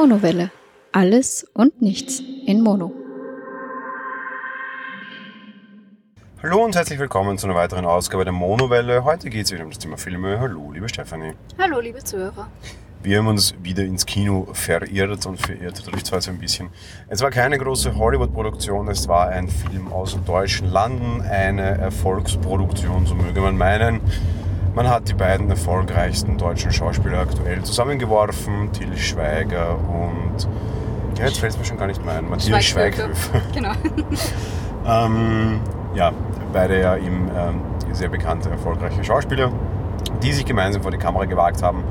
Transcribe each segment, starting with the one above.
Monowelle. Alles und nichts in Mono. Hallo und herzlich willkommen zu einer weiteren Ausgabe der Monowelle. Heute geht es wieder um das Thema Filme. Hallo, liebe Stefanie. Hallo, liebe Zuhörer. Wir haben uns wieder ins Kino verirrt und verirrt, dadurch zwar so ein bisschen. Es war keine große Hollywood-Produktion, es war ein Film aus deutschen Landen, eine Erfolgsproduktion, so möge man meinen. Man hat die beiden erfolgreichsten deutschen Schauspieler aktuell zusammengeworfen, Till Schweiger und, ja, jetzt fällt es mir schon gar nicht mehr ein, Matthias Schweighöfer. Genau. ähm, ja, beide ja eben ähm, sehr bekannte, erfolgreiche Schauspieler, die sich gemeinsam vor die Kamera gewagt haben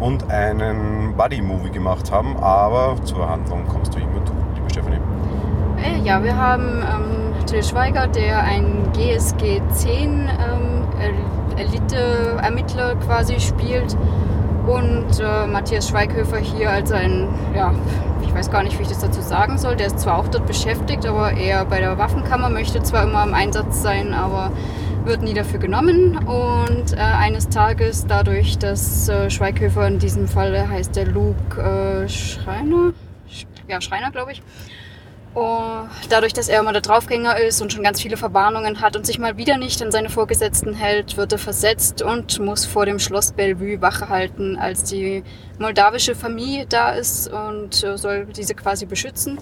und einen Buddy-Movie gemacht haben. Aber zur Handlung kommst du immer du, liebe Stephanie. Äh, ja, wir haben ähm, Till Schweiger, der ein GSG 10 ähm, Elite-Ermittler quasi spielt und äh, Matthias Schweighöfer hier als ein, ja, ich weiß gar nicht, wie ich das dazu sagen soll. Der ist zwar auch dort beschäftigt, aber er bei der Waffenkammer möchte zwar immer im Einsatz sein, aber wird nie dafür genommen. Und äh, eines Tages, dadurch, dass äh, Schweighöfer in diesem Fall heißt der Luke äh, Schreiner, ja, Schreiner, glaube ich, und dadurch, dass er immer der Draufgänger ist und schon ganz viele Verwarnungen hat und sich mal wieder nicht an seine Vorgesetzten hält, wird er versetzt und muss vor dem Schloss Bellevue Wache halten, als die moldawische Familie da ist und äh, soll diese quasi beschützen.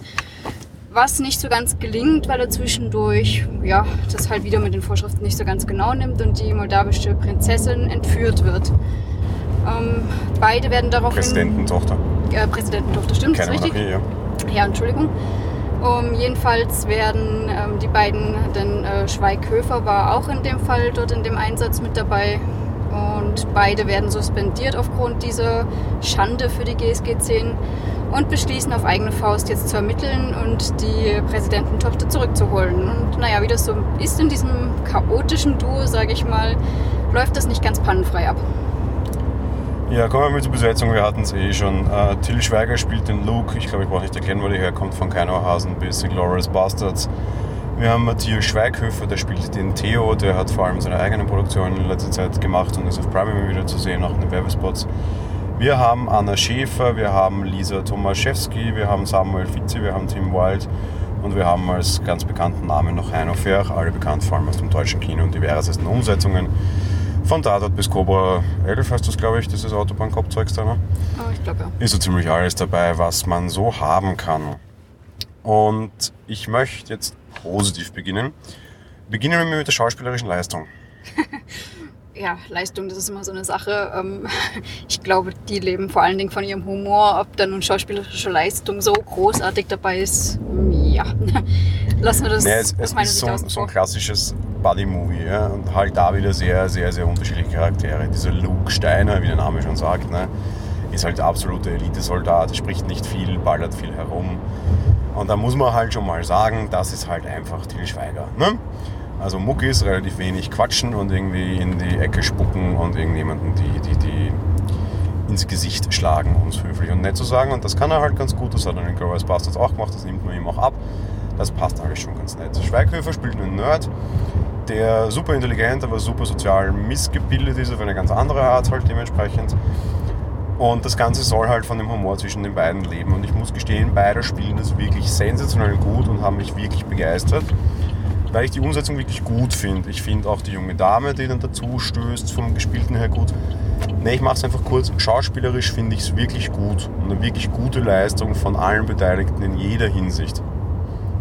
Was nicht so ganz gelingt, weil er zwischendurch ja, das halt wieder mit den Vorschriften nicht so ganz genau nimmt und die moldawische Prinzessin entführt wird. Ähm, beide werden daraufhin... Präsidententochter. Äh, Präsidententochter, stimmt, Keine ist richtig? Monarchie, ja. Ja, Entschuldigung. Um, jedenfalls werden ähm, die beiden, denn äh, Schweighöfer war auch in dem Fall dort in dem Einsatz mit dabei und beide werden suspendiert aufgrund dieser Schande für die GSG 10 und beschließen auf eigene Faust jetzt zu ermitteln und die Präsidententochter zurückzuholen. Und naja, wie das so ist in diesem chaotischen Duo, sage ich mal, läuft das nicht ganz pannenfrei ab. Ja, kommen wir zur Besetzung. Wir hatten es eh schon. Äh, Till Schweiger spielt den Luke. Ich glaube, ich brauche nicht erklären, wo der herkommt. Von Keinohasen bis Glorious Bastards. Wir haben Matthias Schweighöfer, der spielt den Theo. Der hat vor allem seine eigenen Produktionen in letzter Zeit gemacht und ist auf Prime wieder zu sehen, auch in den Werbespots. Wir haben Anna Schäfer, wir haben Lisa Tomaszewski, wir haben Samuel Fitzi, wir haben Tim Wild und wir haben als ganz bekannten Namen noch Heino Ferch, alle bekannt vor allem aus dem deutschen Kino und diversesten Umsetzungen. Von Tatort bis Cobra 11 heißt das, glaube ich, dieses Autobahnkopfzeugs da. Ne? Oh, ich glaube ja. Ist so ziemlich alles dabei, was man so haben kann. Und ich möchte jetzt positiv beginnen. Beginnen wir mit der schauspielerischen Leistung. Ja, Leistung, das ist immer so eine Sache. Ähm, Ich glaube, die leben vor allen Dingen von ihrem Humor. Ob da nun schauspielerische Leistung so großartig dabei ist, ja. Lassen wir das Nee, es, es ist so, so ein klassisches Buddy-Movie. Ja? Und halt da wieder sehr, sehr, sehr unterschiedliche Charaktere. Dieser Luke Steiner, wie der Name schon sagt, ne? ist halt der absolute Elitesoldat, spricht nicht viel, ballert viel herum. Und da muss man halt schon mal sagen, das ist halt einfach Til Schweiger. Ne? Also Muckis, relativ wenig quatschen und irgendwie in die Ecke spucken und irgendjemanden die, die, die ins Gesicht schlagen, um es höflich und nett zu sagen. Und das kann er halt ganz gut. Das hat er in Glorious Bastards auch gemacht, das nimmt man ihm auch ab. Das passt alles schon ganz nett. Schweighöfer spielt einen Nerd, der super intelligent, aber super sozial missgebildet ist, auf eine ganz andere Art halt dementsprechend. Und das Ganze soll halt von dem Humor zwischen den beiden leben. Und ich muss gestehen, beide spielen das wirklich sensationell gut und haben mich wirklich begeistert, weil ich die Umsetzung wirklich gut finde. Ich finde auch die junge Dame, die dann dazu stößt, vom Gespielten her gut. Ne, ich mache es einfach kurz. Schauspielerisch finde ich es wirklich gut. Und eine wirklich gute Leistung von allen Beteiligten in jeder Hinsicht.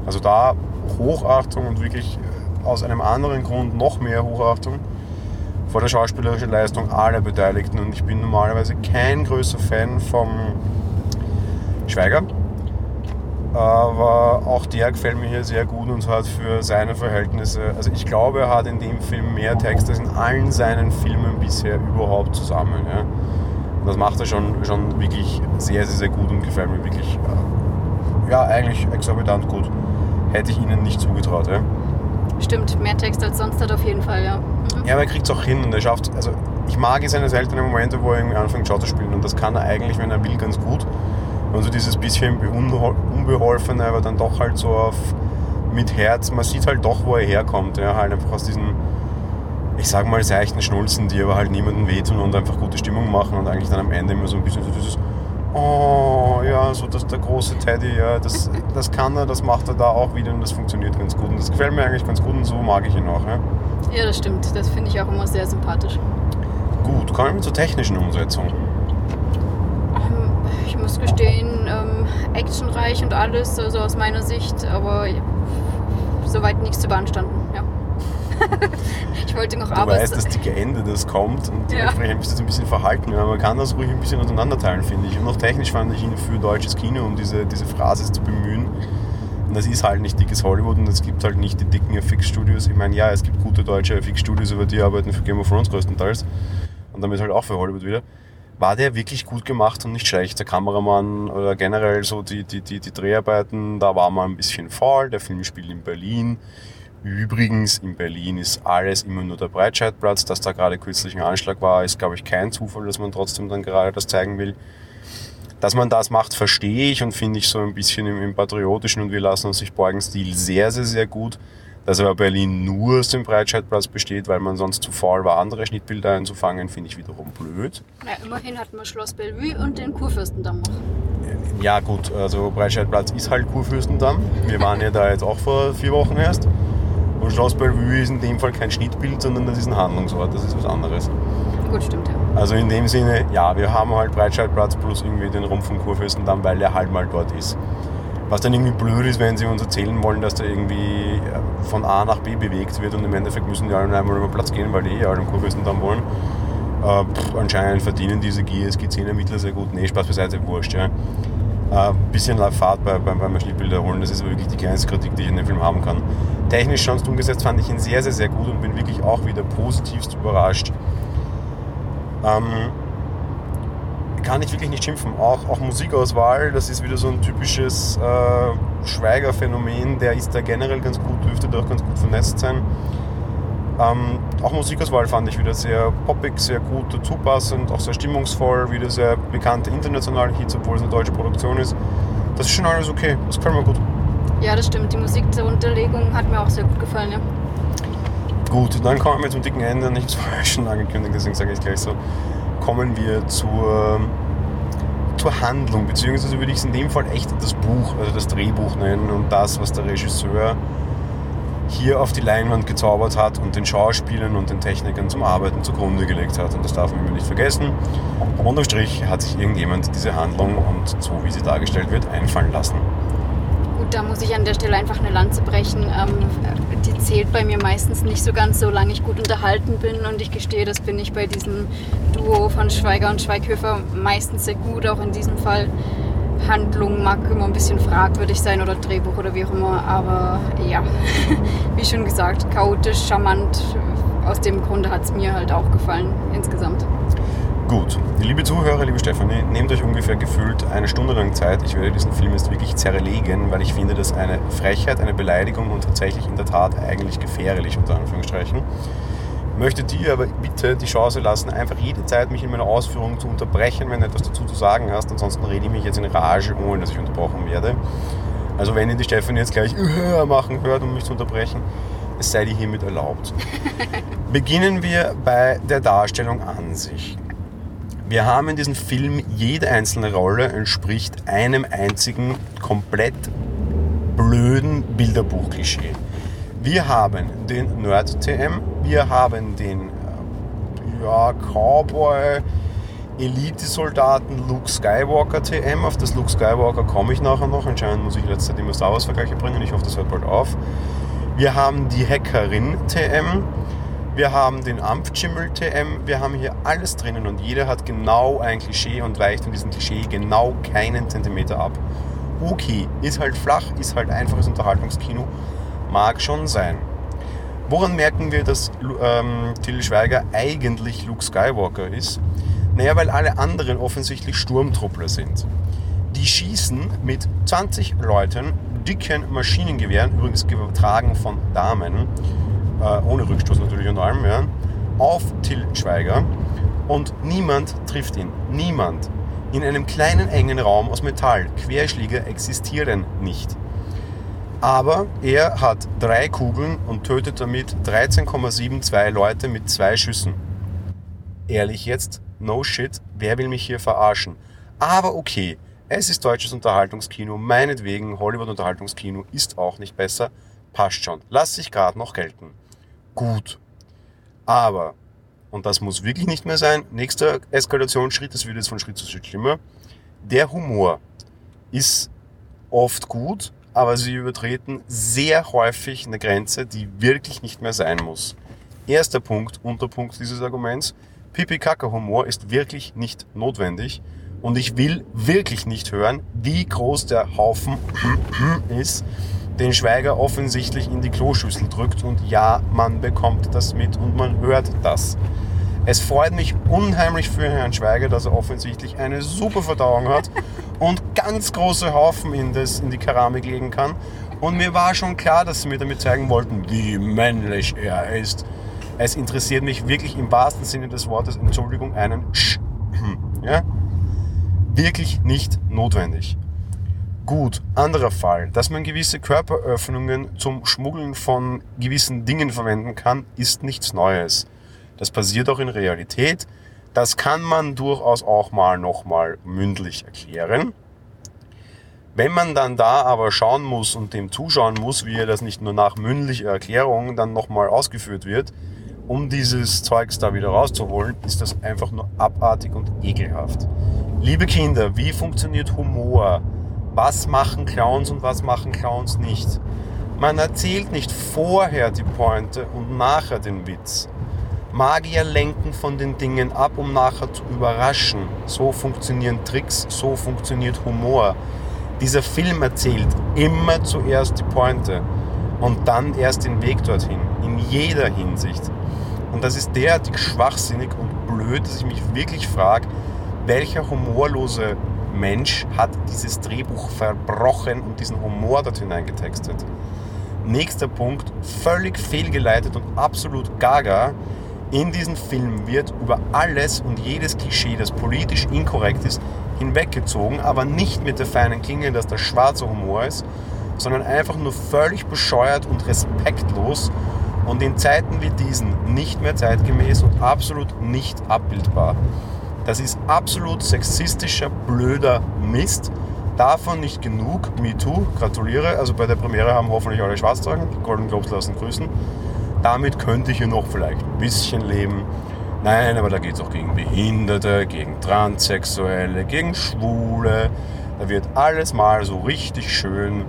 Also da Hochachtung und wirklich äh, aus einem anderen Grund noch mehr Hochachtung vor der schauspielerischen Leistung aller Beteiligten. Und ich bin normalerweise kein größer Fan vom Schweiger. Aber auch der gefällt mir hier sehr gut und hat für seine Verhältnisse, also ich glaube, er hat in dem Film mehr Text als in allen seinen Filmen bisher überhaupt zusammen. Ja. Und das macht er schon, schon wirklich sehr, sehr, sehr gut und gefällt mir wirklich, äh, ja, eigentlich exorbitant gut. Hätte ich ihnen nicht zugetraut. Ja. Stimmt, mehr Text als sonst hat auf jeden Fall, ja. Mhm. Ja, aber er kriegt es auch hin und er schafft, also ich mag seine seltenen Momente, wo er irgendwie anfängt Schau zu spielen und das kann er eigentlich, wenn er will, ganz gut. Und so dieses bisschen Unbeholfene, aber dann doch halt so auf mit Herz, man sieht halt doch, wo er herkommt, ja, halt einfach aus diesen, ich sag mal, seichten Schnulzen, die aber halt niemandem wehtun und einfach gute Stimmung machen und eigentlich dann am Ende immer so ein bisschen so dieses, oh, ja, so das, der große Teddy, ja, das, das kann er, das macht er da auch wieder und das funktioniert ganz gut. Und das gefällt mir eigentlich ganz gut und so mag ich ihn auch. Ja, Ja, das stimmt. Das finde ich auch immer sehr sympathisch. Gut, kommen wir zur technischen Umsetzung. Ähm, Ich muss gestehen, ähm, actionreich und alles, also aus meiner Sicht, aber soweit nichts zu beanstanden. Ich wollte noch Du aber weißt, das dicke Ende, das kommt und Ja. dementsprechend bist du jetzt ein bisschen verhalten. Ja, man kann das ruhig ein bisschen auseinanderteilen, finde ich. Und auch technisch fand ich ihn für deutsches Kino, um diese, diese Phrase zu bemühen. Und das ist halt nicht dickes Hollywood und es gibt halt nicht die dicken FX-Studios. Ich meine, ja, es gibt gute deutsche FX-Studios, aber die arbeiten für Game of Thrones größtenteils. Und damit halt auch für Hollywood wieder. War der wirklich gut gemacht und nicht schlecht? Der Kameramann oder generell so die, die, die, die Dreharbeiten, da war man ein bisschen faul. Der Film spielt in Berlin. Übrigens, in Berlin ist alles immer nur der Breitscheidplatz. Dass da gerade kürzlich ein Anschlag war, ist, glaube ich, kein Zufall, dass man trotzdem dann gerade das zeigen will. Dass man das macht, verstehe ich und finde ich so ein bisschen im, im patriotischen und wir lassen uns sich beugen Stil sehr, sehr, sehr gut. Dass aber Berlin nur aus dem Breitscheidplatz besteht, weil man sonst zu faul war, andere Schnittbilder einzufangen, finde ich wiederum blöd. Ja, immerhin hatten wir Schloss Bellevue und den Kurfürstendamm noch. Ja gut, also Breitscheidplatz ist halt Kurfürstendamm. Wir waren ja da jetzt auch vor vier Wochen erst. Und Schloss Bellevue ist in dem Fall kein Schnittbild, sondern das ist ein Handlungsort, das ist was anderes. Gut, stimmt ja. Also in dem Sinne, ja, wir haben halt Breitscheidplatz plus irgendwie den Rumpf vom Kurfürstendamm, weil der halt mal dort ist. Was dann irgendwie blöd ist, wenn sie uns erzählen wollen, dass da irgendwie äh, von A nach B bewegt wird und im Endeffekt müssen die alle einmal über Platz gehen, weil die eh alle am Kurfürstendamm wollen. Äh, pff, anscheinend verdienen diese GSG-10-Ermittler sehr gut. Nee, Spaß beiseite, wurscht, ja. Äh, bisschen Fahrt bei, beim, beim Schnittbilder holen, das ist wirklich die kleinste Kritik, die ich in dem Film haben kann. Technisch sonst umgesetzt fand ich ihn sehr, sehr, sehr gut und bin wirklich auch wieder positivst überrascht. Ähm, kann ich wirklich nicht schimpfen. Auch, auch Musikauswahl, das ist wieder so ein typisches äh, Schweiger-Phänomen. Der ist da generell ganz gut, dürfte da auch ganz gut vernetzt sein. Ähm, auch Musikauswahl fand ich wieder sehr poppig, sehr gut dazu passend, auch sehr stimmungsvoll, wieder sehr bekannte internationale Hits, obwohl es eine deutsche Produktion ist. Das ist schon alles okay, das gefällt mir gut. Ja, das stimmt. Die Musik zur Unterlegung hat mir auch sehr gut gefallen. Ja. Gut, dann kommen wir zum dicken Ende, nichts vorher schon angekündigt, deswegen sage ich gleich so. Kommen wir zur, zur Handlung, beziehungsweise würde ich es in dem Fall echt das Buch, also das Drehbuch nennen und das, was der Regisseur hier auf die Leinwand gezaubert hat und den Schauspielern und den Technikern zum Arbeiten zugrunde gelegt hat. Und das darf man immer nicht vergessen. Unterm Strich hat sich irgendjemand diese Handlung und so wie sie dargestellt wird, einfallen lassen. Gut, da muss ich an der Stelle einfach eine Lanze brechen. Ähm, die zählt bei mir meistens nicht so ganz, solange ich gut unterhalten bin. Und ich gestehe, das bin ich bei diesem Duo von Schweiger und Schweighöfer meistens sehr gut, auch in diesem Fall. Handlung mag immer ein bisschen fragwürdig sein oder Drehbuch oder wie auch immer, aber ja, wie schon gesagt, chaotisch, charmant. Aus dem Grunde hat es mir halt auch gefallen insgesamt. Gut, liebe Zuhörer, liebe Stefanie, nehmt euch ungefähr gefühlt eine Stunde lang Zeit. Ich werde diesen Film jetzt wirklich zerlegen, weil ich finde, das eine Frechheit, eine Beleidigung und tatsächlich in der Tat eigentlich gefährlich, unter Anführungsstrichen. Möchte dir aber bitte die Chance lassen, einfach jede Zeit mich in meiner Ausführung zu unterbrechen, wenn du etwas dazu zu sagen hast. Ansonsten rede ich mich jetzt in Rage, ohne dass ich unterbrochen werde. Also wenn ihr die Stefanie jetzt gleich machen hört, um mich zu unterbrechen, es sei dir hiermit erlaubt. Beginnen wir bei der Darstellung an sich. Wir haben in diesem Film, jede einzelne Rolle entspricht einem einzigen komplett blöden Bilderbuch-Klischee. Wir haben den Nerd-TM, wir haben den äh, ja, Cowboy, Elite-Soldaten Luke Skywalker TM. Auf das Luke Skywalker komme ich nachher noch. Anscheinend muss ich letzte Zeit immer Star Wars-Vergleiche bringen. Ich hoffe, das hört bald auf. Wir haben die Hackerin TM. Wir haben den Ampfschimmel TM. Wir haben hier alles drinnen und jeder hat genau ein Klischee und weicht von diesem Klischee genau keinen Zentimeter ab. Okay, ist halt flach, ist halt einfaches Unterhaltungskino. Mag schon sein. Woran merken wir, dass ähm, Till Schweiger eigentlich Luke Skywalker ist? Naja, weil alle anderen offensichtlich Sturmtruppler sind. Die schießen mit 20 Leuten, dicken Maschinengewehren, übrigens getragen von Damen, äh, ohne Rückstoß natürlich und allem, ja, auf Till Schweiger und niemand trifft ihn. Niemand. In einem kleinen engen Raum aus Metall. Querschläger existieren nicht. Aber er hat drei Kugeln und tötet damit 13,72 Leute mit zwei Schüssen. Ehrlich jetzt, no shit, wer will mich hier verarschen? Aber okay, es ist deutsches Unterhaltungskino, meinetwegen, Hollywood-Unterhaltungskino ist auch nicht besser, passt schon, lass sich gerade noch gelten. Gut. Aber, und das muss wirklich nicht mehr sein, nächster Eskalationsschritt, das wird jetzt von Schritt zu Schritt schlimmer, der Humor ist oft gut, aber sie übertreten sehr häufig eine Grenze, die wirklich nicht mehr sein muss. Erster Punkt, Unterpunkt dieses Arguments, Pipi-Kaka-Humor ist wirklich nicht notwendig und ich will wirklich nicht hören, wie groß der Haufen ist, den Schweiger offensichtlich in die Kloschüssel drückt und ja, man bekommt das mit und man hört das. Es freut mich unheimlich für Herrn Schweiger, dass er offensichtlich eine super Verdauung hat und ganz große Haufen in, das, in die Keramik legen kann. Und mir war schon klar, dass sie mir damit zeigen wollten, wie männlich er ist. Es interessiert mich wirklich im wahrsten Sinne des Wortes, Entschuldigung, einen Sch. Ja? Wirklich nicht notwendig. Gut, anderer Fall. Dass man gewisse Körperöffnungen zum Schmuggeln von gewissen Dingen verwenden kann, ist nichts Neues. Das passiert auch in Realität. Das kann man durchaus auch mal nochmal mündlich erklären. Wenn man dann da aber schauen muss und dem zuschauen muss, wie er das nicht nur nach mündlicher Erklärung dann nochmal ausgeführt wird, um dieses Zeugs da wieder rauszuholen, ist das einfach nur abartig und ekelhaft. Liebe Kinder, wie funktioniert Humor? Was machen Clowns und was machen Clowns nicht? Man erzählt nicht vorher die Pointe und nachher den Witz. Magier lenken von den Dingen ab, um nachher zu überraschen. So funktionieren Tricks, so funktioniert Humor. Dieser Film erzählt immer zuerst die Pointe und dann erst den Weg dorthin, in jeder Hinsicht. Und das ist derartig schwachsinnig und blöd, dass ich mich wirklich frage, welcher humorlose Mensch hat dieses Drehbuch verbrochen und diesen Humor dort hineingetextet. Nächster Punkt, völlig fehlgeleitet und absolut gaga in diesem Film wird über alles und jedes Klischee, das politisch inkorrekt ist, hinweggezogen, aber nicht mit der feinen Klinge, dass das schwarzer Humor ist, sondern einfach nur völlig bescheuert und respektlos und in Zeiten wie diesen nicht mehr zeitgemäß und absolut nicht abbildbar. Das ist absolut sexistischer, blöder Mist. Davon nicht genug. Me too, gratuliere. Also bei der Premiere haben hoffentlich alle schwarz tragen. Golden Globes lassen grüßen damit könnte ich ja noch vielleicht ein bisschen leben. Nein, aber da geht es auch gegen Behinderte, gegen Transsexuelle, gegen Schwule. Da wird alles mal so richtig schön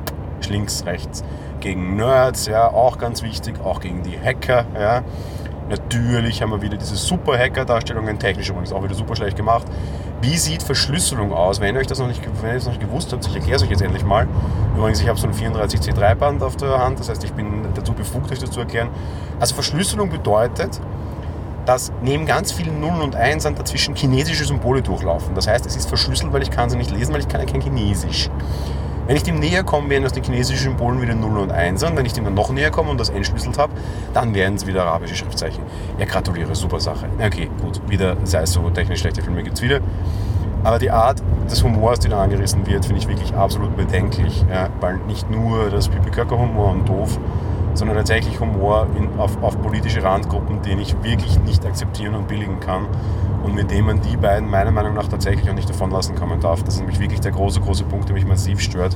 links, rechts. Gegen Nerds, ja, auch ganz wichtig, auch gegen die Hacker, ja. Natürlich haben wir wieder diese super Hacker-Darstellungen, technisch übrigens auch wieder super schlecht gemacht. Wie sieht Verschlüsselung aus? Wenn ihr euch das noch nicht, wenn ihr das noch nicht gewusst habt, ich erkläre es euch jetzt endlich mal. Übrigens, ich habe so ein 34C3-Band auf der Hand, das heißt, ich bin dazu befugt, euch das zu erklären. Also Verschlüsselung bedeutet, dass neben ganz vielen Nullen und Einsern dazwischen chinesische Symbole durchlaufen. Das heißt, es ist verschlüsselt, weil ich kann sie nicht lesen, weil ich kann ja kein Chinesisch. Wenn ich dem näher komme, werden aus den chinesischen Symbolen wieder 0 und 1 und wenn ich dem dann noch näher komme und das entschlüsselt habe, dann werden es wieder arabische Schriftzeichen. Ja, gratuliere, super Sache. Okay, gut, wieder, sei es so, technisch schlechte Filme gibt es wieder. Aber die Art des Humors, die da angerissen wird, finde ich wirklich absolut bedenklich. Ja, weil nicht nur das Pipi-Köcker-Humor und doof, sondern tatsächlich Humor in, auf, auf politische Randgruppen, den ich wirklich nicht akzeptieren und billigen kann und mit dem man die beiden meiner Meinung nach tatsächlich auch nicht davonlassen kommen darf. Das ist nämlich wirklich der große, große Punkt, der mich massiv stört.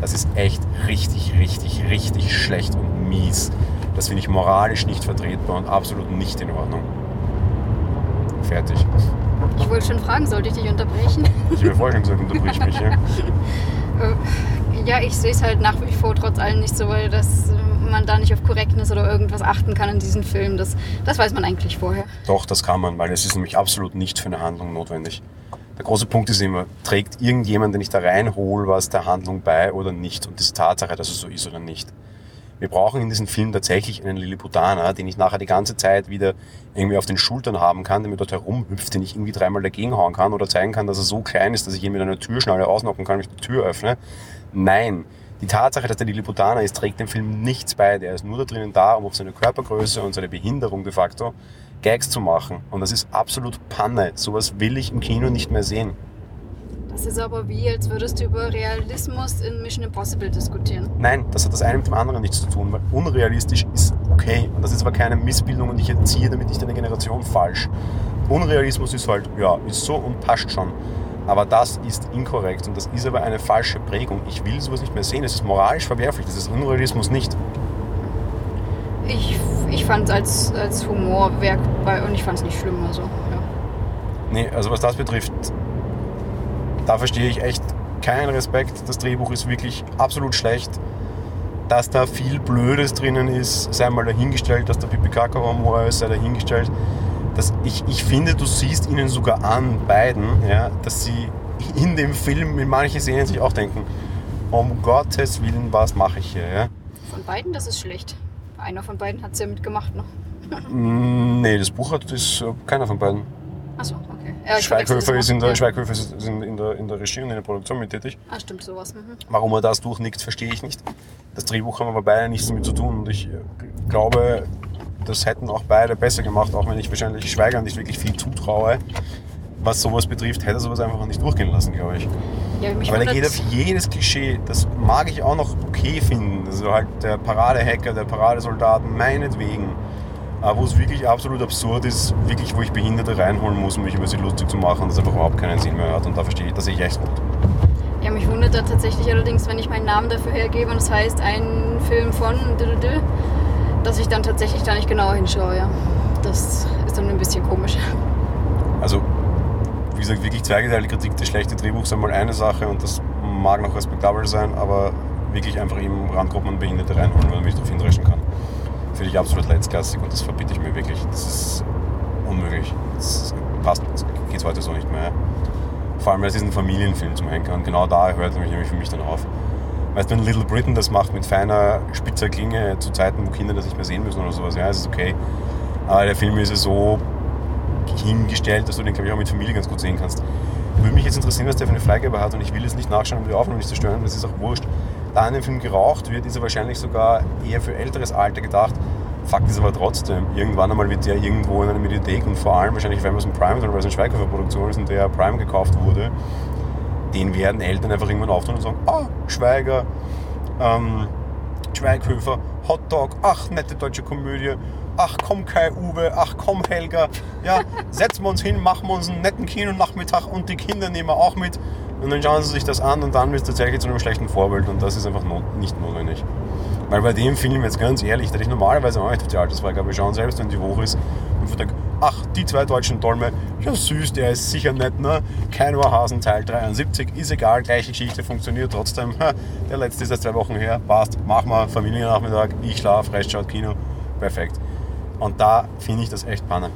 Das ist echt richtig, richtig, richtig schlecht und mies. Das finde ich moralisch nicht vertretbar und absolut nicht in Ordnung. Fertig. Ich wollte schon fragen, sollte ich dich unterbrechen? Ich habe vorher schon gesagt, unterbrich mich. Ja, äh, ja ich sehe es halt nach wie vor trotz allem nicht so, weil das man da nicht auf Korrektness oder irgendwas achten kann in diesem Film. Das, das weiß man eigentlich vorher. Doch, das kann man, weil es ist nämlich absolut nicht für eine Handlung notwendig. Der große Punkt ist immer, trägt irgendjemand, den ich da reinhole, was der Handlung bei oder nicht? Und diese Tatsache, dass es so ist oder nicht. Wir brauchen in diesem Film tatsächlich einen Lilliputaner, den ich nachher die ganze Zeit wieder irgendwie auf den Schultern haben kann, der mir dort herumhüpft, den ich irgendwie dreimal dagegen hauen kann oder zeigen kann, dass er so klein ist, dass ich ihn mit einer Türschnalle ausnocken kann, wenn ich die Tür öffne. Nein, die Tatsache, dass der Lilliputaner ist, trägt dem Film nichts bei. Der ist nur da drinnen da, um auf seine Körpergröße und seine Behinderung de facto Gags zu machen. Und das ist absolut Panne. Sowas will ich im Kino nicht mehr sehen. Das ist aber wie, als würdest du über Realismus in Mission Impossible diskutieren. Nein, das hat das eine mit dem anderen nichts zu tun, weil unrealistisch ist okay. Und das ist aber keine Missbildung und ich erziehe damit nicht eine Generation falsch. Unrealismus ist halt, ja, ist so und passt schon. Aber das ist inkorrekt und das ist aber eine falsche Prägung. Ich will sowas nicht mehr sehen. Es ist moralisch verwerflich. Das ist Unrealismus nicht. Ich, ich fand es als, als Humorwerk bei, und ich fand es nicht schlimm. Also, ja. Nee, also was das betrifft, da verstehe ich echt keinen Respekt. Das Drehbuch ist wirklich absolut schlecht. Dass da viel Blödes drinnen ist, sei mal dahingestellt, dass der Pipi Kaka Humor ist, sei dahingestellt. Dass ich, ich finde, du siehst ihnen sogar an, beiden, ja, dass sie in dem Film in manchen Szenen sich auch denken, um Gottes Willen, was mache ich hier? Ja? Von beiden, das ist schlecht. Einer von beiden hat es ja mitgemacht noch. Mm, Nee, das Buch hat ist äh, keiner von beiden. Achso, okay. Ja, das Schweighöfer ist, in der, Ja. Schweighöfer ist in, in, der, in der Regie und in der Produktion mit tätig. Ah, stimmt, sowas. Mhm. Warum er das durchnickt, verstehe ich nicht. Das Drehbuch haben aber beide nichts damit zu tun und ich äh, glaube, das hätten auch beide besser gemacht, auch wenn ich wahrscheinlich Schweiger nicht wirklich viel zutraue. Was sowas betrifft, hätte er sowas einfach nicht durchgehen lassen, glaube ich. Ja, mich Aber der geht auf jedes Klischee, das mag ich auch noch okay finden. Also halt der Paradehacker, der Paradesoldat, meinetwegen. Aber wo es wirklich absolut absurd ist, wirklich, wo ich Behinderte reinholen muss, um mich über sie lustig zu machen, das einfach überhaupt keinen Sinn mehr hat. Und da verstehe ich, das sehe ich echt gut. Ja, mich wundert da tatsächlich allerdings, wenn ich meinen Namen dafür hergebe und es heißt ein Film von, dü-dü-dü, dass ich dann tatsächlich da nicht genauer hinschaue. Ja. Das ist dann ein bisschen komisch. Also, wie gesagt, wirklich zweigeteilte Kritik des schlechten Drehbuchs einmal eine Sache und das mag noch respektabel sein, aber wirklich einfach eben Randgruppen und Behinderte reinholen, weil man mich darauf hindreschen kann. Finde ich absolut letztklassig und das verbitte ich mir wirklich. Das ist unmöglich. Das passt, geht heute so nicht mehr. Vor allem, weil es ist ein Familienfilm zum Henker und genau da hört nämlich für mich dann auf. Weißt du, wenn Little Britain das macht mit feiner, spitzer Klinge zu Zeiten, wo Kinder das nicht mehr sehen müssen oder sowas, ja, ist okay. Aber der Film ist ja so hingestellt, dass du den, glaube ich, auch mit Familie ganz gut sehen kannst. Würde mich jetzt interessieren, was der für eine Freigabe hat und ich will es nicht nachschauen, um die Aufnahme nicht zu stören, das ist auch wurscht. Da in dem Film geraucht wird, ist er wahrscheinlich sogar eher für älteres Alter gedacht. Fakt ist aber trotzdem, irgendwann einmal wird der irgendwo in einer Mediathek und vor allem wahrscheinlich, wenn es ein Prime oder eine Schweighöfer-Produktion ist und der Prime gekauft wurde, den werden Eltern einfach irgendwann auftun und sagen, ah, Schweiger, ähm, Schweighöfer, Hotdog, ach, nette deutsche Komödie, ach komm Kai Uwe, ach komm Helga, ja, setzen wir uns hin, machen wir uns einen netten Kinonachmittag und die Kinder nehmen wir auch mit und dann schauen sie sich das an und dann wird es tatsächlich zu einem schlechten Vorbild und das ist einfach not nicht notwendig. Weil bei dem Film, jetzt ganz ehrlich, da ich normalerweise auch nicht auf die Altersfreigabe schauen, selbst wenn die hoch ist und denke, ach, die zwei deutschen Dolme, ja süß, der ist sicher nett, ne? Kein Ohrhasen, Teil 73, ist egal, gleiche Geschichte, funktioniert trotzdem. Der letzte ist erst zwei Wochen her, passt, mach mal, Familiennachmittag, ich schlaf, Rest schaut Kino, perfekt. Und da finde ich das echt Panne.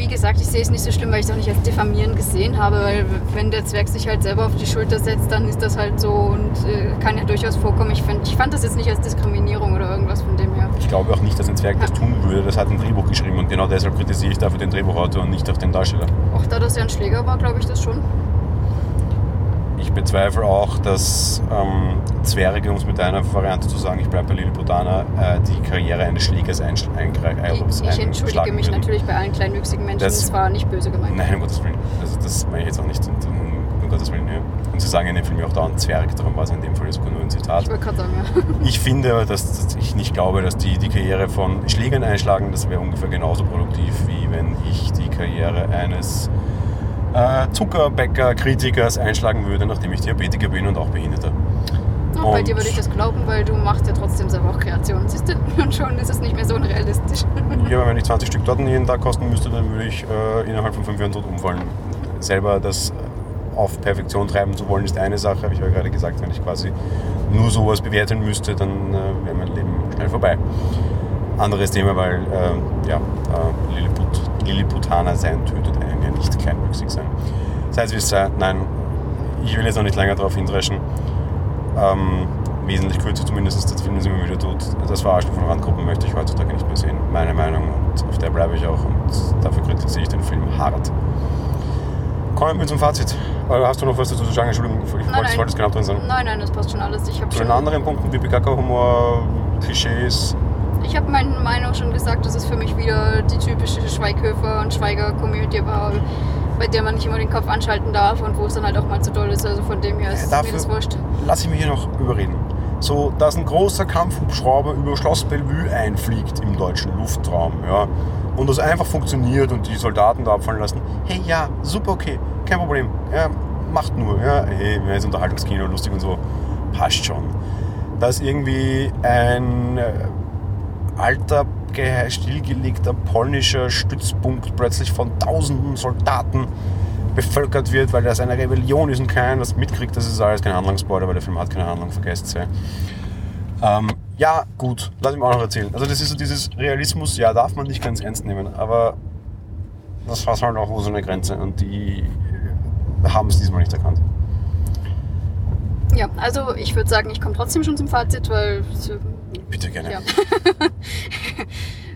Ja, wie gesagt, ich sehe es nicht so schlimm, weil ich es auch nicht als diffamierend gesehen habe, weil wenn der Zwerg sich halt selber auf die Schulter setzt, dann ist das halt so und äh, kann ja durchaus vorkommen. Ich, find, ich fand das jetzt nicht als Diskriminierung oder irgendwas von dem her. Ich glaube auch nicht, dass ein Zwerg das tun würde, das hat ein Drehbuch geschrieben und genau deshalb kritisiere ich dafür den Drehbuchautor und nicht auch den Darsteller. Auch da das ja ein Schläger war, glaube ich das schon. Ich bezweifle auch, dass ähm, Zwerge, um es mit deiner Variante zu sagen, ich bleibe bei Lilliputana, äh, die Karriere eines Schlägers einsch- eingre- äh, Ich, ich entschuldige einschlagen mich würden. natürlich bei allen kleinwüchsigen Menschen, Das- das war nicht böse gemeint. Nein, um Gottes Willen. Also das meine ich jetzt auch nicht. Und, um, um Gottes Willen, ja. Und sie sagen in dem Film ja auch dauernd Zwerg, darum war es in dem Fall sogar nur ein Zitat. Ich wollte gerade sagen, ja. Ich finde aber, dass, dass ich nicht glaube, dass die die Karriere von Schlägern einschlagen, das wäre ungefähr genauso produktiv, wie wenn ich die Karriere eines äh, Zuckerbäcker-Kritikers einschlagen würde, nachdem ich Diabetiker bin und auch Behinderter. Ja, bei dir würde ich das glauben, weil du machst ja trotzdem selber auch Kreationen. Siehst du? Und schon ist es nicht mehr so unrealistisch. Ja, wenn ich 20 Stück Torten jeden Tag kosten müsste, dann würde ich äh, innerhalb von fünf Jahren tot umfallen. Selber das auf Perfektion treiben zu wollen, ist eine Sache, habe ich ja gerade gesagt. Wenn ich quasi nur sowas bewerten müsste, dann äh, wäre mein Leben schnell vorbei. Anderes Thema, weil äh, ja, äh, Lilliput, Lilliputaner sein tötet einen ja nicht kleinwüchsig sein. Sei es wie es sei, nein, ich will jetzt noch nicht länger darauf hindreschen. Ähm, wesentlich kürzer zumindest, das Film ist immer wieder tot. Das Verarschen von Randgruppen möchte ich heutzutage nicht mehr sehen. Meine Meinung und auf der bleibe ich auch und dafür kritisiere ich den Film hart. Kommen wir zum Fazit. Hast du noch was dazu zu sagen? Entschuldigung, ich wollte, nein. wollte es genau drin sein. Nein, nein, das passt schon alles. Ich Zu den anderen Punkten wie Bekaka-Humor, Klischees, ich habe meine Meinung schon gesagt, dass es für mich wieder die typische Schweighöfer- und Schweiger-Komödie war, bei der man nicht immer den Kopf anschalten darf und wo es dann halt auch mal zu doll ist. Also von dem her ist Ja, mir das wurscht. lass ich mich hier noch überreden. so, dass ein großer Kampfhubschrauber über Schloss Bellevue einfliegt im deutschen Luftraum. Ja, und das einfach funktioniert und die Soldaten da abfallen lassen. Hey, ja, super okay, kein Problem. Ja, macht nur. Ja, hey, mir ist Unterhaltungskino lustig und so. Passt schon. Dass irgendwie ein äh, alter, stillgelegter polnischer Stützpunkt plötzlich von tausenden Soldaten bevölkert wird, weil das eine Rebellion ist und keiner was mitkriegt, das ist alles kein Handlungssporter, weil der Film hat keine Handlung, vergesst es. Ähm, ja, gut, lass mich auch noch erzählen. Also das ist so dieses Realismus, ja, darf man nicht ganz ernst nehmen, aber das war halt auch so eine Grenze und die haben es diesmal nicht erkannt. Ja, also ich würde sagen, ich komme trotzdem schon zum Fazit, weil... Bitte gerne. Ja.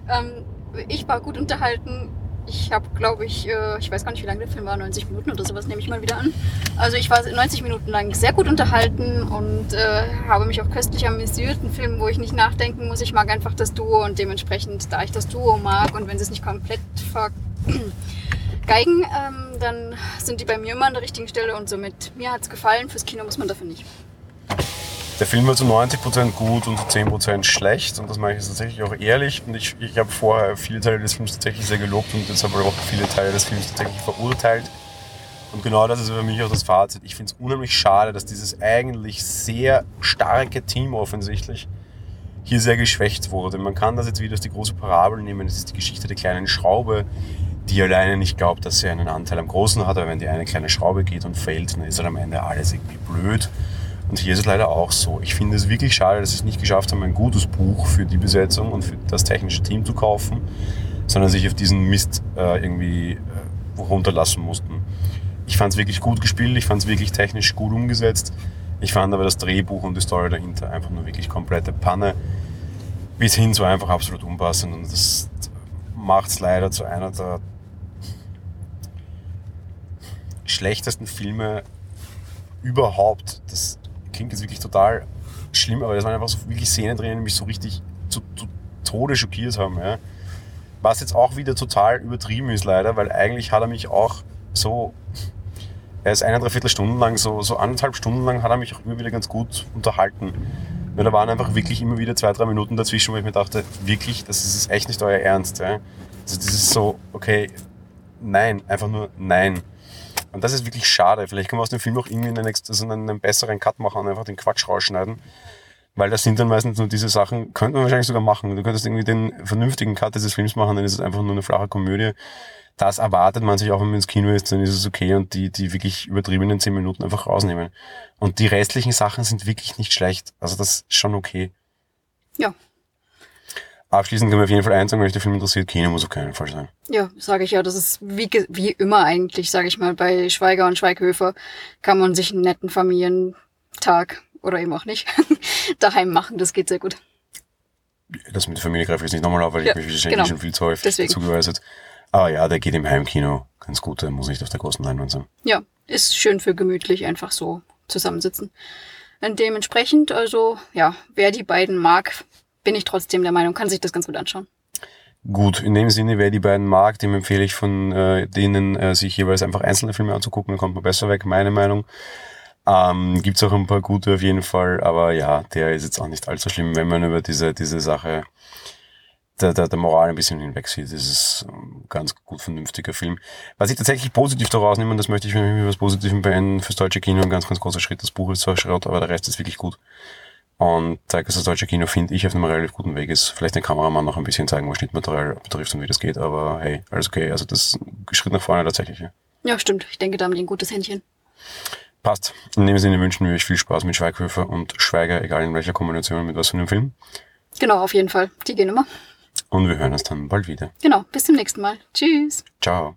ähm, ich war gut unterhalten ich habe, glaube ich, äh, ich weiß gar nicht, wie lange der Film war, 90 Minuten oder sowas nehme ich mal wieder an. Also ich war 90 Minuten lang sehr gut unterhalten und äh, habe mich auch köstlich amüsiert. Ein Film, wo ich nicht nachdenken muss. Ich mag einfach das Duo und dementsprechend, da ich das Duo mag und wenn sie es nicht komplett vergeigen, ähm, dann sind die bei mir immer an der richtigen Stelle und somit mir hat es gefallen. Fürs Kino muss man dafür nicht. Der Film war zu 90% gut und zu 10% schlecht und das mache ich jetzt tatsächlich auch ehrlich und ich, ich habe vorher viele Teile des Films tatsächlich sehr gelobt und jetzt habe ich auch viele Teile des Films tatsächlich verurteilt. Und genau das ist für mich auch das Fazit. Ich finde es unheimlich schade, dass dieses eigentlich sehr starke Team offensichtlich hier sehr geschwächt wurde. Man kann das jetzt wieder als die große Parabel nehmen. Das ist die Geschichte der kleinen Schraube, die alleine nicht glaubt, dass sie einen Anteil am Großen hat. Aber wenn die eine kleine Schraube geht und fällt, dann ist halt am Ende alles irgendwie blöd. Und hier ist es leider auch so. Ich finde es wirklich schade, dass sie es nicht geschafft haben, ein gutes Buch für die Besetzung und für das technische Team zu kaufen, sondern sich auf diesen Mist äh, irgendwie äh, runterlassen mussten. Ich fand es wirklich gut gespielt, ich fand es wirklich technisch gut umgesetzt. Ich fand aber das Drehbuch und die Story dahinter einfach nur wirklich komplette Panne. Bis hin zu einfach absolut unpassend. Und das macht es leider zu einer der schlechtesten Filme überhaupt. Das klingt jetzt wirklich total schlimm, aber das waren einfach so wirklich Szenen drin, die mich so richtig zu, zu Tode schockiert haben. Ja. Was jetzt auch wieder total übertrieben ist leider, weil eigentlich hat er mich auch so, er ist eine, dreiviertel Stunden lang, so, so anderthalb Stunden lang hat er mich auch immer wieder ganz gut unterhalten. Weil da waren einfach wirklich immer wieder zwei, drei Minuten dazwischen, wo ich mir dachte, wirklich, das ist echt nicht euer Ernst. Ja. Also das ist so, okay, nein, einfach nur nein. Und das ist wirklich schade. Vielleicht können wir aus dem Film auch irgendwie einen, also einen, einen besseren Cut machen und einfach den Quatsch rausschneiden. Weil das sind dann meistens nur diese Sachen, könnte man wahrscheinlich sogar machen. Du könntest irgendwie den vernünftigen Cut dieses Films machen, dann ist es einfach nur eine flache Komödie. Das erwartet man sich auch, wenn man ins Kino ist, dann ist es okay und die, die wirklich übertriebenen zehn Minuten einfach rausnehmen. Und die restlichen Sachen sind wirklich nicht schlecht. Also das ist schon okay. Ja, Abschließend kann man auf jeden Fall eins sagen, wenn euch der Film interessiert, Kino muss auf keinen Fall sein. Ja, sage ich ja. Das ist wie, wie immer eigentlich, sage ich mal, bei Schweiger und Schweighöfer kann man sich einen netten Familientag oder eben auch nicht daheim machen. Das geht sehr gut. Das mit der Familie greife ich jetzt nicht nochmal auf, weil ja, ich mich wahrscheinlich genau. schon viel zu häufig Deswegen. zugeweist Aber ja, der geht im Heimkino ganz gut, der muss nicht auf der großen Leinwand sein. Ja, ist schön für gemütlich einfach so zusammensitzen. Und dementsprechend, also ja, wer die beiden mag, bin ich trotzdem der Meinung, kann sich das ganz gut anschauen. Gut, in dem Sinne, wer die beiden mag, dem empfehle ich von äh, denen, äh, sich jeweils einfach einzelne Filme anzugucken, dann kommt man besser weg, meine Meinung. Ähm, Gibt auch ein paar gute auf jeden Fall, aber ja, der ist jetzt auch nicht allzu schlimm, wenn man über diese, diese Sache der, der, der Moral ein bisschen hinweg sieht. Das ist ein ganz gut vernünftiger Film. Was ich tatsächlich positiv daraus nehme, und das möchte ich mit was Positivem beenden, fürs deutsche Kino ein ganz, ganz großer Schritt. Das Buch ist zwar Schrott, aber der Rest ist wirklich gut. Und zeigt, dass das deutsche Kino, finde ich, auf einem relativ guten Weg ist. Vielleicht den Kameramann noch ein bisschen zeigen, was Schnittmaterial betrifft und wie das geht, aber hey, alles okay. Also das Schritt nach vorne tatsächlich. Ja, ja stimmt. Ich denke, da haben die ein gutes Händchen. Passt. In dem Sinne wünschen wir euch viel Spaß mit Schweighöfer und Schweiger, egal in welcher Kombination mit was für einem Film. Genau, auf jeden Fall. Die gehen immer. Und wir hören uns dann bald wieder. Genau, bis zum nächsten Mal. Tschüss. Ciao.